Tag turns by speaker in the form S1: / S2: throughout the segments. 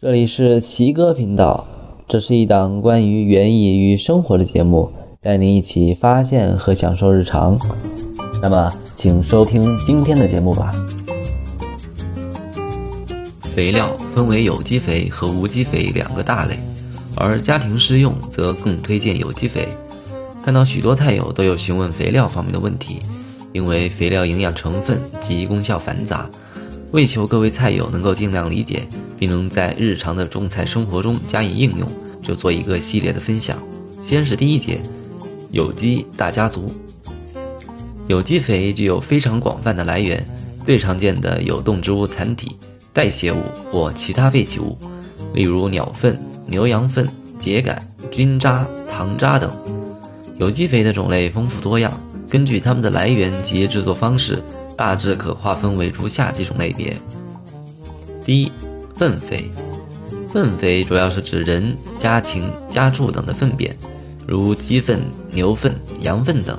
S1: 这里是奇哥频道，这是一档关于园艺与生活的节目，带您一起发现和享受日常。那么，请收听今天的节目吧。
S2: 肥料分为有机肥和无机肥两个大类，而家庭施用则更推荐有机肥。看到许多菜友都有询问肥料方面的问题，因为肥料营养成分及功效繁杂，为求各位菜友能够尽量理解。并能在日常的种菜生活中加以应用，就做一个系列的分享。先是第一节，有机大家族。有机肥具有非常广泛的来源，最常见的有动植物残体、代谢物或其他废弃物，例如鸟粪、牛羊粪、秸秆、菌渣、糖渣等。有机肥的种类丰富多样，根据它们的来源及制作方式，大致可划分为如下几种类别：第一。粪肥，粪肥主要是指人、家禽、家畜等的粪便，如鸡粪、牛粪、羊粪等。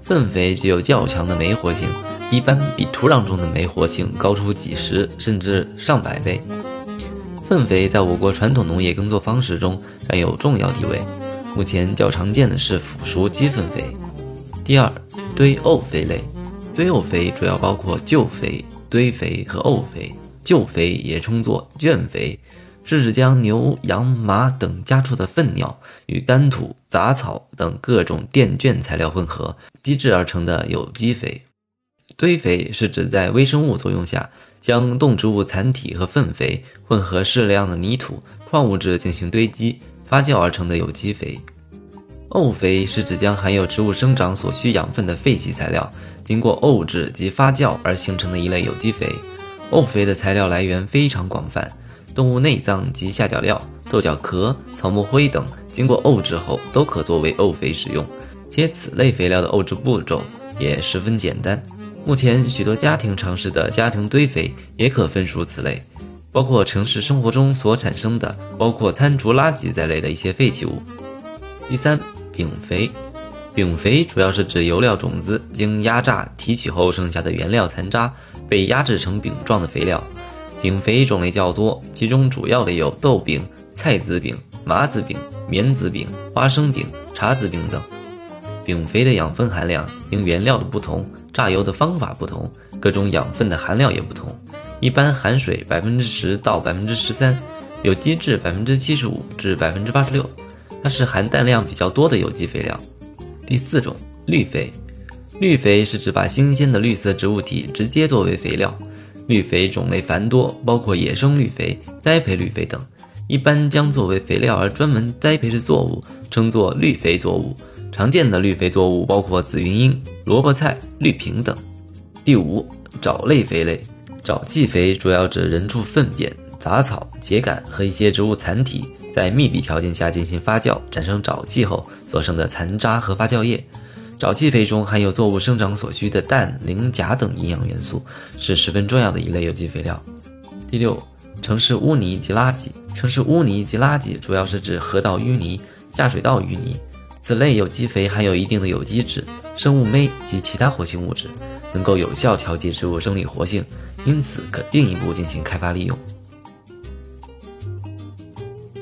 S2: 粪肥具有较强的酶活性，一般比土壤中的酶活性高出几十甚至上百倍。粪肥在我国传统农业耕作方式中占有重要地位。目前较常见的是腐熟鸡粪肥。第二，堆沤肥类，堆沤肥主要包括旧肥、堆肥和沤肥。旧肥也称作圈肥，是指将牛、羊、马等家畜的粪尿与干土、杂草等各种垫圈材料混合机制而成的有机肥。堆肥是指在微生物作用下，将动植物残体和粪肥混合适量的泥土、矿物质进行堆积发酵而成的有机肥。沤肥是指将含有植物生长所需养分的废弃材料，经过沤制及发酵而形成的一类有机肥。沤肥的材料来源非常广泛，动物内脏及下脚料、豆角壳、草木灰等经过沤制后都可作为沤肥使用，且此类肥料的沤制步骤也十分简单。目前许多家庭尝试的家庭堆肥也可分属此类，包括城市生活中所产生的包括餐厨垃圾在内的一些废弃物。第三，丙肥，丙肥主要是指油料种子经压榨提取后剩下的原料残渣。被压制成饼状的肥料，饼肥种类较多，其中主要的有豆饼、菜籽饼、麻籽饼、棉籽饼、花生饼、茶籽饼等。饼肥的养分含量因原料的不同、榨油的方法不同，各种养分的含量也不同。一般含水百分之十到百分之十三，有机质百分之七十五至百分之八十六，它是含氮量比较多的有机肥料。第四种，绿肥。绿肥是指把新鲜的绿色植物体直接作为肥料，绿肥种类繁多，包括野生绿肥、栽培绿肥等。一般将作为肥料而专门栽培的作物称作绿肥作物。常见的绿肥作物包括紫云英、萝卜菜、绿萍等。第五，沼类肥类，沼气肥主要指人畜粪便、杂草、秸秆和一些植物残体在密闭条件下进行发酵，产生沼气后所剩的残渣和发酵液。沼气肥中含有作物生长所需的氮、磷、钾等营养元素，是十分重要的一类有机肥料。第六，城市污泥及垃圾。城市污泥及垃圾主要是指河道淤泥、下水道淤泥，此类有机肥含有一定的有机质、生物酶及其他活性物质，能够有效调节植物生理活性，因此可进一步进行开发利用。